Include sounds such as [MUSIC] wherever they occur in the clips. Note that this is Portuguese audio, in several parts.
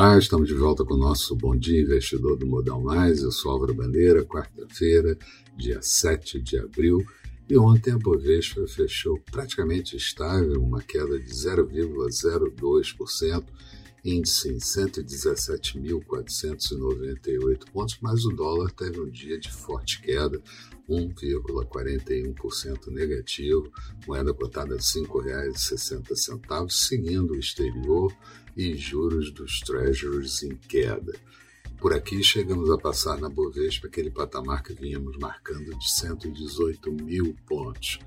Olá, estamos de volta com o nosso Bom Dia Investidor do Modal Mais. Eu sou Álvaro Bandeira, quarta-feira, dia 7 de abril. E ontem a Bovespa fechou praticamente estável, uma queda de 0,02%, índice em 117.498 pontos, mas o dólar teve um dia de forte queda, 1,41% negativo, moeda cotada a R$ 5,60, seguindo o exterior e juros dos treasuries em queda. Por aqui chegamos a passar na Bovespa aquele patamar que vínhamos marcando de 118 mil pontos.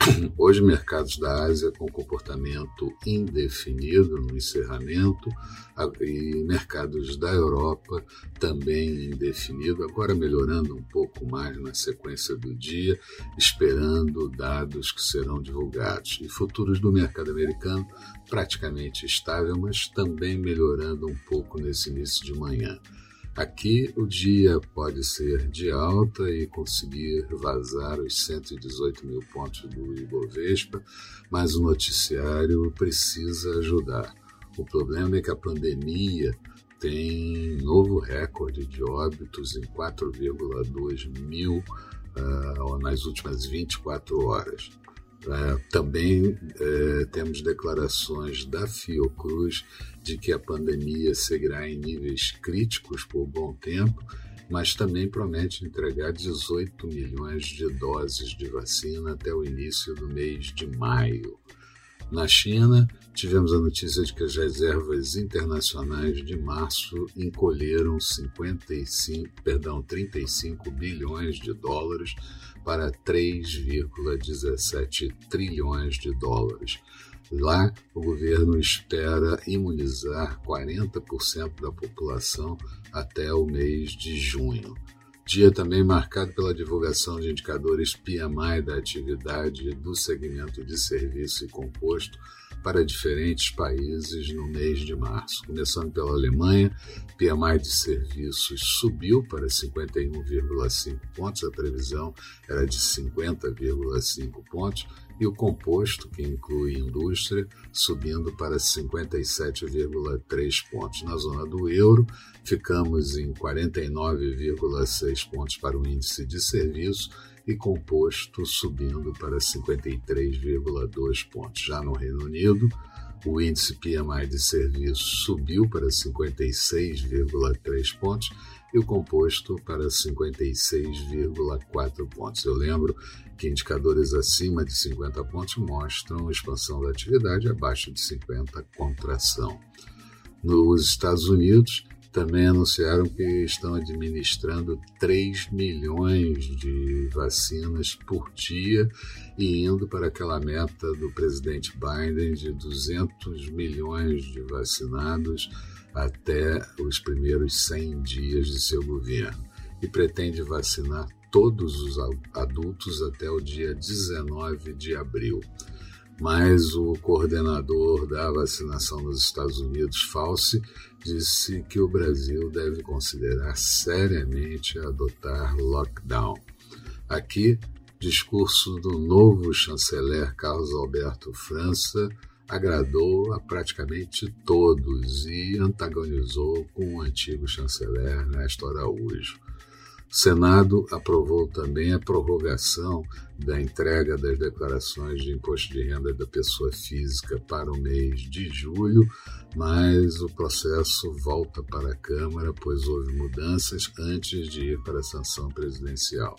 [COUGHS] Hoje, mercados da Ásia com comportamento indefinido no encerramento e mercados da Europa também indefinido, agora melhorando um pouco mais na sequência do dia, esperando dados que serão divulgados. E futuros do mercado americano praticamente estável, mas também melhorando um pouco nesse início de manhã. Aqui o dia pode ser de alta e conseguir vazar os 118 mil pontos do Ibovespa, mas o noticiário precisa ajudar. O problema é que a pandemia tem novo recorde de óbitos em 4,2 mil uh, nas últimas 24 horas. É, também é, temos declarações da Fiocruz de que a pandemia seguirá em níveis críticos por bom tempo, mas também promete entregar 18 milhões de doses de vacina até o início do mês de maio. Na China, tivemos a notícia de que as reservas internacionais de março encolheram 55, perdão, 35 bilhões de dólares para 3,17 trilhões de dólares. Lá, o governo espera imunizar 40% da população até o mês de junho. Dia também marcado pela divulgação de indicadores PMI da atividade do segmento de serviço e composto para diferentes países no mês de março. Começando pela Alemanha, PMI de serviços subiu para 51,5 pontos, a previsão era de 50,5 pontos, e o composto, que inclui indústria, subindo para 57,3 pontos. Na zona do euro, ficamos em 49,6 pontos para o índice de serviço e composto subindo para 53,2 pontos. Já no Reino Unido, o índice PMI de serviços subiu para 56,3 pontos e o composto para 56,4 pontos. Eu lembro que indicadores acima de 50 pontos mostram expansão da atividade, abaixo de 50, contração. Nos Estados Unidos, também anunciaram que estão administrando 3 milhões de vacinas por dia e indo para aquela meta do presidente Biden de 200 milhões de vacinados até os primeiros 100 dias de seu governo. E pretende vacinar todos os adultos até o dia 19 de abril mas o coordenador da vacinação nos Estados Unidos, Fauci, disse que o Brasil deve considerar seriamente adotar lockdown. Aqui, discurso do novo chanceler Carlos Alberto França agradou a praticamente todos e antagonizou com o antigo chanceler Néstor Araújo. O Senado aprovou também a prorrogação da entrega das declarações de imposto de renda da pessoa física para o mês de julho, mas o processo volta para a Câmara, pois houve mudanças antes de ir para a sanção presidencial.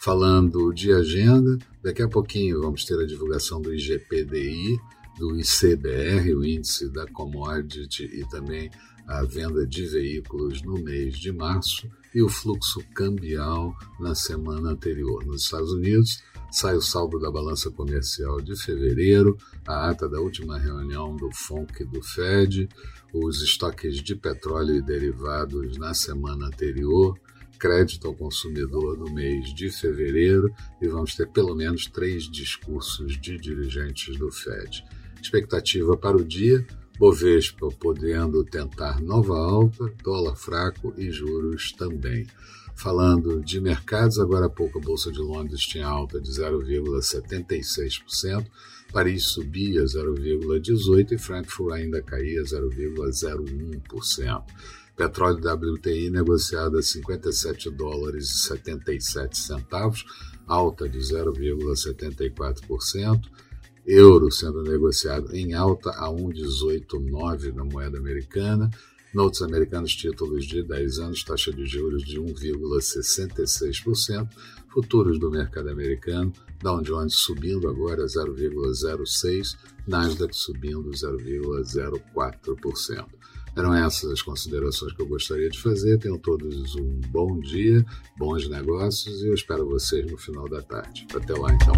Falando de agenda, daqui a pouquinho vamos ter a divulgação do IGPDI, do ICBR, o índice da commodity e também a venda de veículos no mês de março e o fluxo cambial na semana anterior. Nos Estados Unidos, sai o saldo da balança comercial de fevereiro, a ata da última reunião do FONC do Fed, os estoques de petróleo e derivados na semana anterior, crédito ao consumidor no mês de fevereiro e vamos ter pelo menos três discursos de dirigentes do Fed. Expectativa para o dia: Bovespa podendo tentar nova alta, dólar fraco e juros também. Falando de mercados, agora há pouco a Bolsa de Londres tinha alta de 0,76%, Paris subia 0,18% e Frankfurt ainda caía 0,01%. Petróleo WTI negociado a 57 dólares e 77 centavos, alta de 0,74%. Euro sendo negociado em alta a 1,189 na moeda americana. Notes americanos, títulos de 10 anos, taxa de juros de 1,66%. Futuros do mercado americano, Dow Jones subindo agora 0,06%, Nasdaq subindo 0,04%. Eram essas as considerações que eu gostaria de fazer. Tenham todos um bom dia, bons negócios e eu espero vocês no final da tarde. Até lá então.